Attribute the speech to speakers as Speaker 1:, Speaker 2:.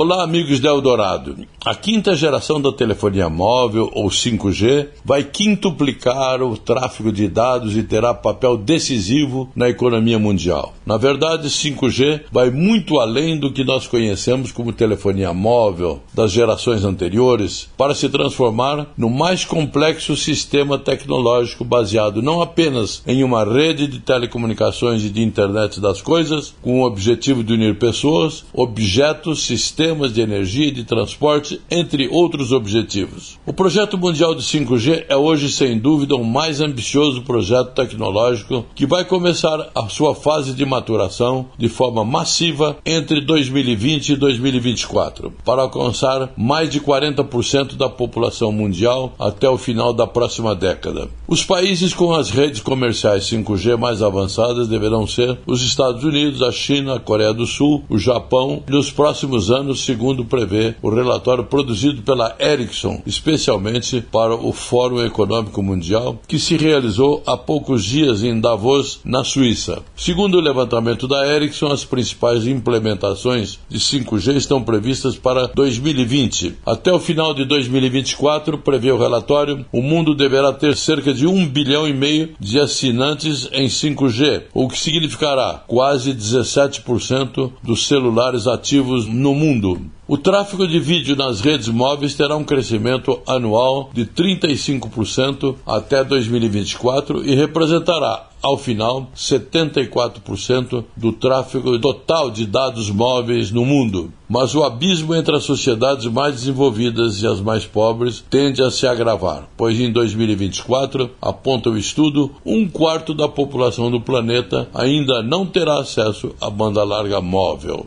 Speaker 1: Olá, amigos da Eldorado. A quinta geração da telefonia móvel, ou 5G, vai quintuplicar o tráfego de dados e terá papel decisivo na economia mundial. Na verdade, 5G vai muito além do que nós conhecemos como telefonia móvel das gerações anteriores, para se transformar no mais complexo sistema tecnológico baseado não apenas em uma rede de telecomunicações e de internet das coisas, com o objetivo de unir pessoas, objetos, sistemas, sistemas de energia e de transporte, entre outros objetivos. O projeto mundial de 5G é hoje, sem dúvida, o mais ambicioso projeto tecnológico que vai começar a sua fase de maturação de forma massiva entre 2020 e 2024, para alcançar mais de 40% da população mundial até o final da próxima década. Os países com as redes comerciais 5G mais avançadas deverão ser os Estados Unidos, a China, a Coreia do Sul, o Japão, nos próximos anos segundo prevê o relatório produzido pela Ericsson, especialmente para o Fórum Econômico Mundial, que se realizou há poucos dias em Davos, na Suíça. Segundo o levantamento da Ericsson, as principais implementações de 5G estão previstas para 2020. Até o final de 2024, prevê o relatório, o mundo deverá ter cerca de 1 bilhão e meio de assinantes em 5G, o que significará quase 17% dos celulares ativos no mundo mundo. O tráfego de vídeo nas redes móveis terá um crescimento anual de 35% até 2024 e representará ao final, 74% do tráfego total de dados móveis no mundo. Mas o abismo entre as sociedades mais desenvolvidas e as mais pobres tende a se agravar, pois em 2024, aponta o estudo, um quarto da população do planeta ainda não terá acesso à banda larga móvel.